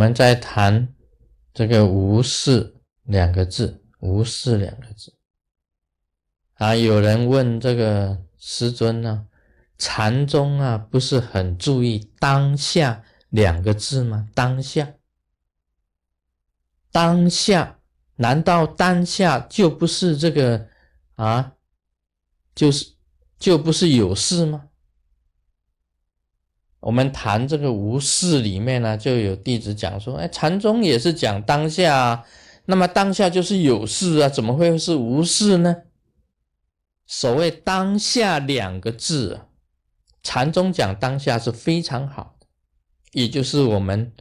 我们在谈这个“无事”两个字，“无事”两个字啊。有人问这个师尊呢，禅宗啊，不是很注意“当下”两个字吗？当下，当下，难道当下就不是这个啊？就是就不是有事吗？我们谈这个无事里面呢，就有弟子讲说：“哎，禅宗也是讲当下，啊，那么当下就是有事啊，怎么会是无事呢？”所谓当下两个字，禅宗讲当下是非常好的，也就是我们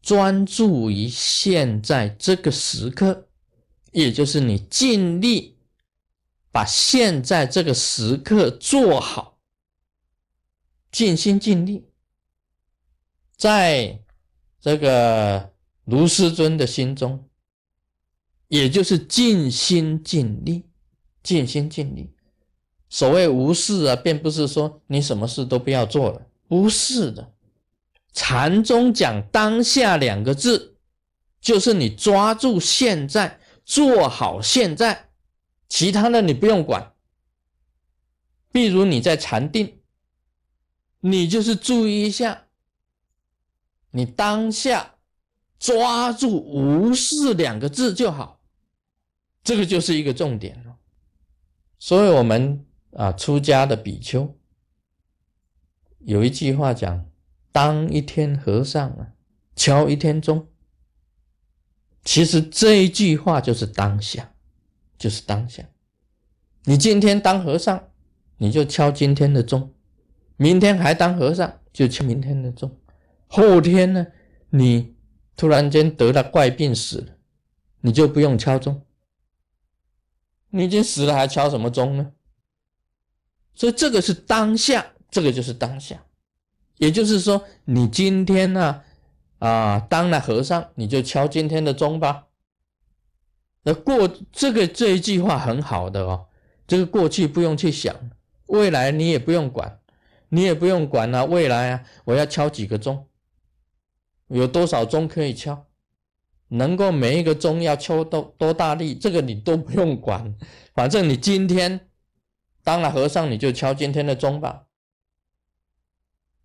专注于现在这个时刻，也就是你尽力把现在这个时刻做好，尽心尽力。在这个卢师尊的心中，也就是尽心尽力，尽心尽力。所谓无事啊，并不是说你什么事都不要做了，不是的。禅宗讲当下两个字，就是你抓住现在，做好现在，其他的你不用管。比如你在禅定，你就是注意一下。你当下抓住“无事”两个字就好，这个就是一个重点了。所以，我们啊，出家的比丘有一句话讲：“当一天和尚啊，敲一天钟。”其实这一句话就是当下，就是当下。你今天当和尚，你就敲今天的钟；明天还当和尚，就敲明天的钟。后天呢，你突然间得了怪病死了，你就不用敲钟。你已经死了，还敲什么钟呢？所以这个是当下，这个就是当下。也就是说，你今天呢，啊，当了和尚，你就敲今天的钟吧。那过这个这一句话很好的哦，这个过去不用去想，未来你也不用管，你也不用管啊，未来啊，我要敲几个钟。有多少钟可以敲？能够每一个钟要敲多多大力？这个你都不用管，反正你今天当了和尚，你就敲今天的钟吧。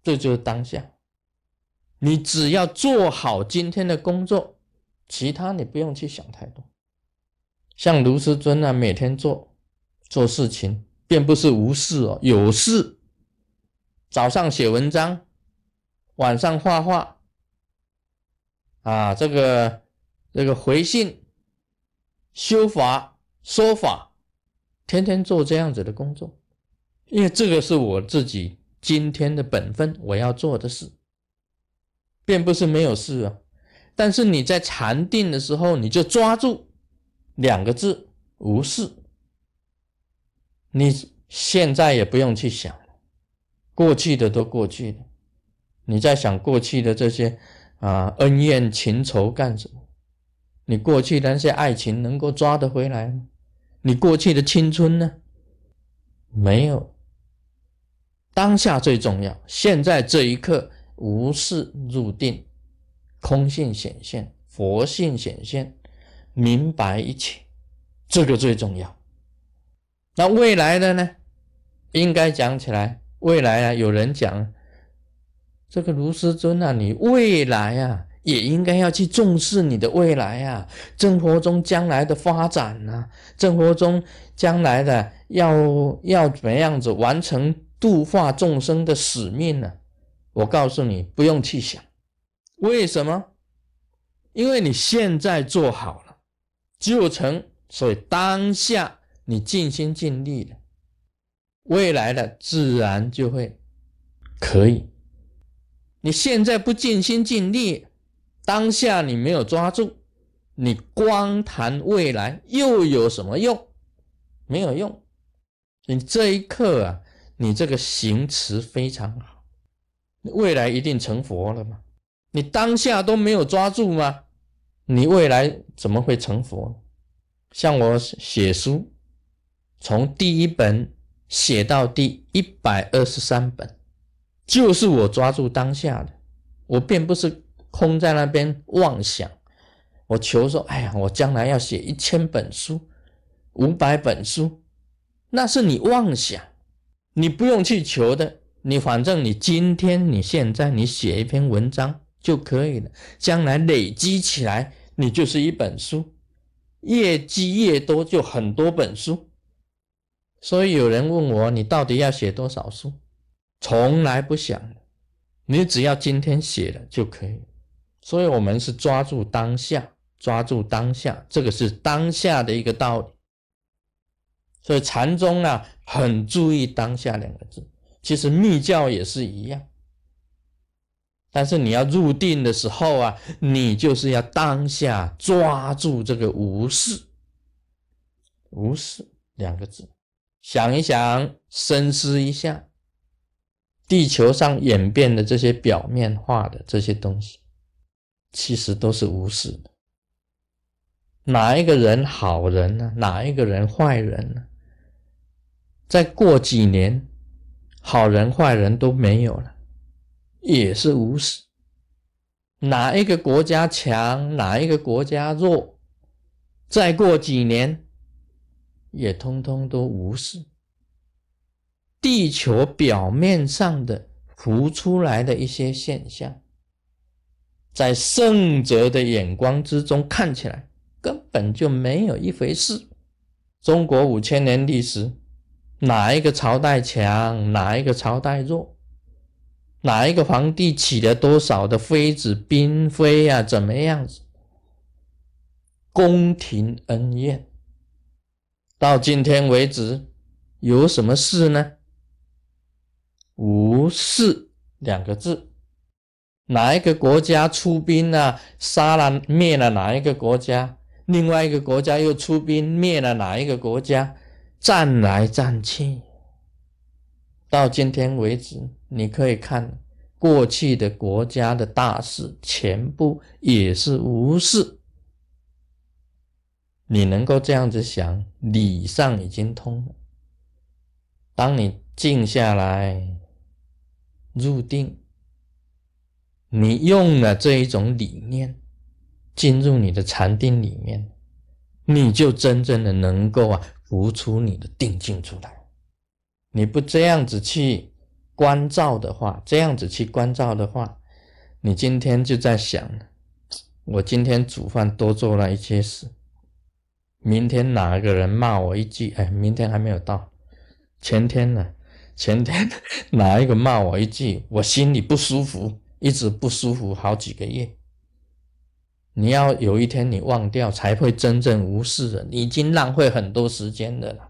这就是当下，你只要做好今天的工作，其他你不用去想太多。像卢师尊啊，每天做做事情，并不是无事哦，有事。早上写文章，晚上画画。啊，这个这个回信、修法、说法，天天做这样子的工作，因为这个是我自己今天的本分，我要做的事，并不是没有事啊。但是你在禅定的时候，你就抓住两个字“无事”，你现在也不用去想了，过去的都过去了，你在想过去的这些。啊，恩怨情仇干什么？你过去那些爱情能够抓得回来吗？你过去的青春呢？没有。当下最重要，现在这一刻，无事入定，空性显现，佛性显现，明白一切，这个最重要。那未来的呢？应该讲起来，未来啊，有人讲。这个卢师尊啊，你未来啊，也应该要去重视你的未来啊，生活中将来的发展呐，生活中将来的要要怎么样子完成度化众生的使命呢？我告诉你，不用去想，为什么？因为你现在做好了就成，所以当下你尽心尽力了，未来的自然就会可以。你现在不尽心尽力，当下你没有抓住，你光谈未来又有什么用？没有用。你这一刻啊，你这个行持非常好，未来一定成佛了吗？你当下都没有抓住吗？你未来怎么会成佛？像我写书，从第一本写到第一百二十三本。就是我抓住当下的，我并不是空在那边妄想。我求说，哎呀，我将来要写一千本书，五百本书，那是你妄想，你不用去求的。你反正你今天你现在你写一篇文章就可以了，将来累积起来，你就是一本书，越积越多就很多本书。所以有人问我，你到底要写多少书？从来不想，你只要今天写了就可以。所以我们是抓住当下，抓住当下，这个是当下的一个道理。所以禅宗啊，很注意当下两个字。其实密教也是一样，但是你要入定的时候啊，你就是要当下抓住这个无事，无事两个字，想一想，深思一下，地球上演变的这些表面化的这些东西，其实都是无事的。哪一个人好人呢？哪一个人坏人呢？再过几年。好人坏人都没有了，也是无视。哪一个国家强，哪一个国家弱，再过几年，也通通都无视。地球表面上的浮出来的一些现象，在圣者的眼光之中看起来根本就没有一回事。中国五千年历史。哪一个朝代强，哪一个朝代弱？哪一个皇帝起了多少的妃子、嫔妃啊？怎么样子？宫廷恩怨，到今天为止，有什么事呢？无事两个字。哪一个国家出兵啊？杀了灭了哪一个国家？另外一个国家又出兵灭了哪一个国家？战来战去，到今天为止，你可以看过去的国家的大事，全部也是无事。你能够这样子想，理上已经通了。当你静下来入定，你用了这一种理念进入你的禅定里面，你就真正的能够啊。浮出你的定境出来，你不这样子去关照的话，这样子去关照的话，你今天就在想，我今天煮饭多做了一些事，明天哪个人骂我一句，哎，明天还没有到，前天呢，前天 哪一个骂我一句，我心里不舒服，一直不舒服好几个月。你要有一天你忘掉，才会真正无视的。你已经浪费很多时间的了，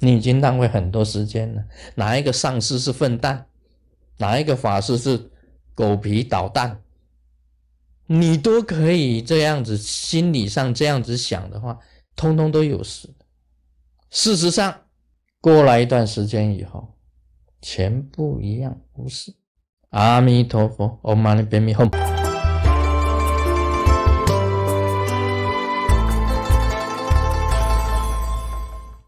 你已经浪费很多时间了。哪一个上师是笨蛋？哪一个法师是狗皮捣蛋？你都可以这样子，心理上这样子想的话，通通都有事。事实上，过了一段时间以后，全部一样无事。阿弥陀佛，Om Mani Padme Hum。